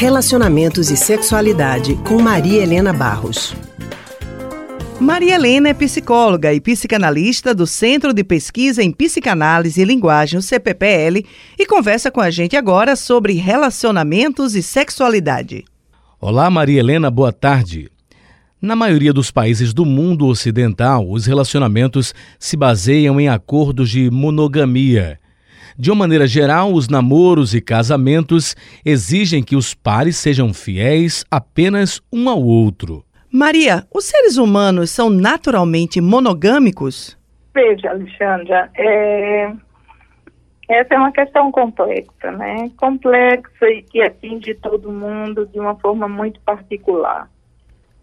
Relacionamentos e Sexualidade, com Maria Helena Barros. Maria Helena é psicóloga e psicanalista do Centro de Pesquisa em Psicanálise e Linguagem, o CPPL, e conversa com a gente agora sobre relacionamentos e sexualidade. Olá, Maria Helena, boa tarde. Na maioria dos países do mundo ocidental, os relacionamentos se baseiam em acordos de monogamia. De uma maneira geral, os namoros e casamentos exigem que os pares sejam fiéis apenas um ao outro. Maria, os seres humanos são naturalmente monogâmicos? Veja, Alexandra, é... essa é uma questão complexa, né? Complexa e que atinge todo mundo de uma forma muito particular.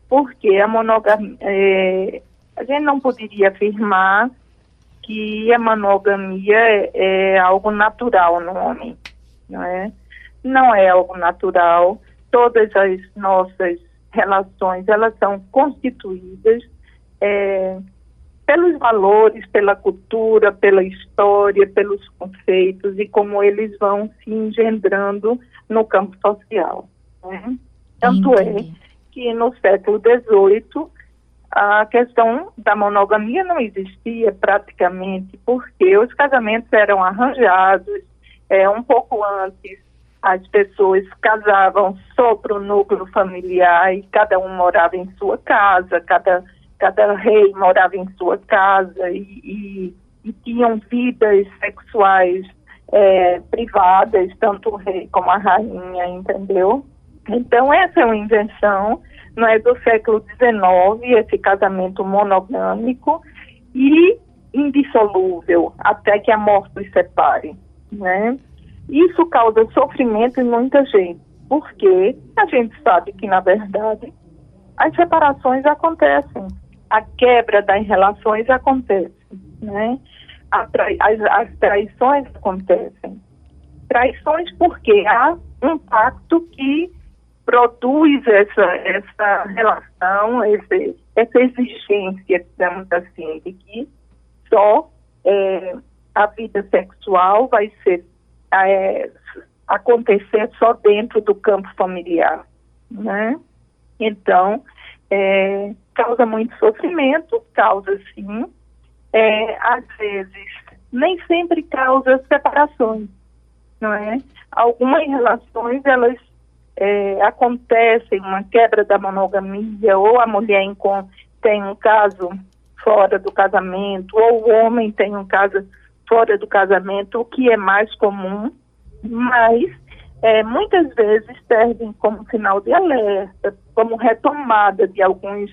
Porque a monogamia, é... a gente não poderia afirmar que a monogamia é, é algo natural no homem, não é? Não é algo natural. Todas as nossas relações, elas são constituídas é, pelos valores, pela cultura, pela história, pelos conceitos e como eles vão se engendrando no campo social. Né? Tanto é que no século XVIII a questão da monogamia não existia praticamente porque os casamentos eram arranjados é, um pouco antes as pessoas casavam só para o núcleo familiar e cada um morava em sua casa, cada, cada rei morava em sua casa e, e, e tinham vidas sexuais é, privadas, tanto o rei como a rainha, entendeu? Então, essa é uma invenção não é, do século XIX, esse casamento monogâmico e indissolúvel, até que a morte os separe, né? Isso causa sofrimento em muita gente, porque a gente sabe que, na verdade, as separações acontecem, a quebra das relações acontece, né? As, as traições acontecem. Traições porque há um pacto que produz essa, essa relação, esse, essa exigência, digamos assim, de que só é, a vida sexual vai ser é, acontecer só dentro do campo familiar, né? Então, é, causa muito sofrimento, causa sim, é, às vezes, nem sempre causa separações, não é? Algumas relações, elas é, acontecem, uma quebra da monogamia, ou a mulher tem um caso fora do casamento, ou o homem tem um caso fora do casamento, o que é mais comum, mas é, muitas vezes servem como sinal de alerta, como retomada de alguns,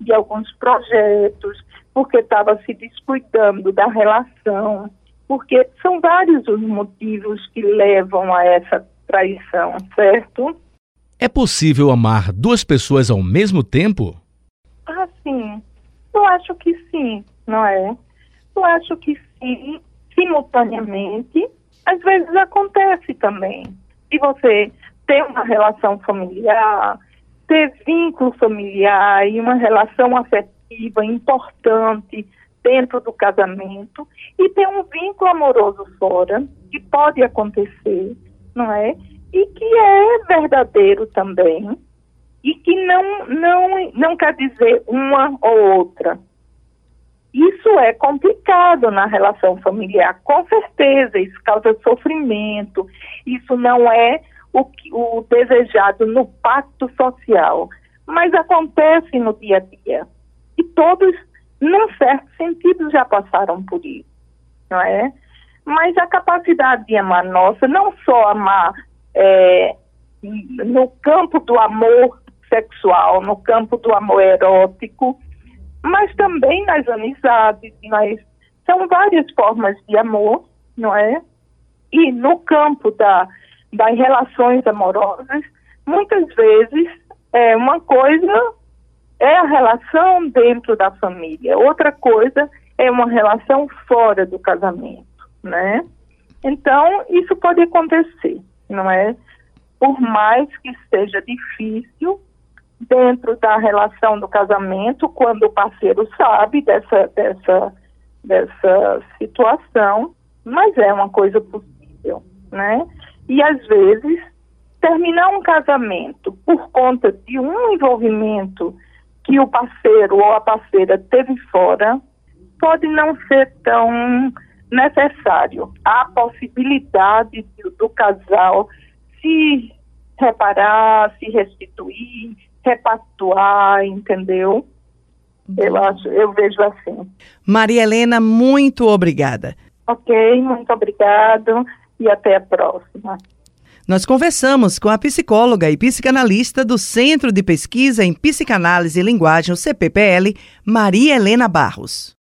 de alguns projetos, porque estava se descuidando da relação, porque são vários os motivos que levam a essa traição, certo? É possível amar duas pessoas ao mesmo tempo? Ah, sim. Eu acho que sim, não é? Eu acho que sim, simultaneamente, às vezes acontece também. Se você tem uma relação familiar, ter vínculo familiar e uma relação afetiva importante dentro do casamento e ter um vínculo amoroso fora, que pode acontecer, não é? E que é verdadeiro também, e que não, não, não quer dizer uma ou outra, isso é complicado na relação familiar, com certeza, isso causa sofrimento, isso não é o, o desejado no pacto social, mas acontece no dia a dia. E todos, num certo sentido, já passaram por isso, não é? Mas a capacidade de amar nossa, não só amar é, no campo do amor sexual, no campo do amor erótico, mas também nas amizades, nas, são várias formas de amor, não é? E no campo da, das relações amorosas, muitas vezes é uma coisa é a relação dentro da família, outra coisa é uma relação fora do casamento, né? Então, isso pode acontecer, não é? Por mais que seja difícil, dentro da relação do casamento, quando o parceiro sabe dessa, dessa, dessa situação, mas é uma coisa possível, né? E às vezes terminar um casamento por conta de um envolvimento que o parceiro ou a parceira teve fora, pode não ser tão necessário. Há possibilidade do, do casal se reparar, se restituir, repactuar, entendeu? Eu acho, eu vejo assim. Maria Helena, muito obrigada. Ok, muito obrigado e até a próxima. Nós conversamos com a psicóloga e psicanalista do Centro de Pesquisa em Psicanálise e Linguagem, o CPPL, Maria Helena Barros.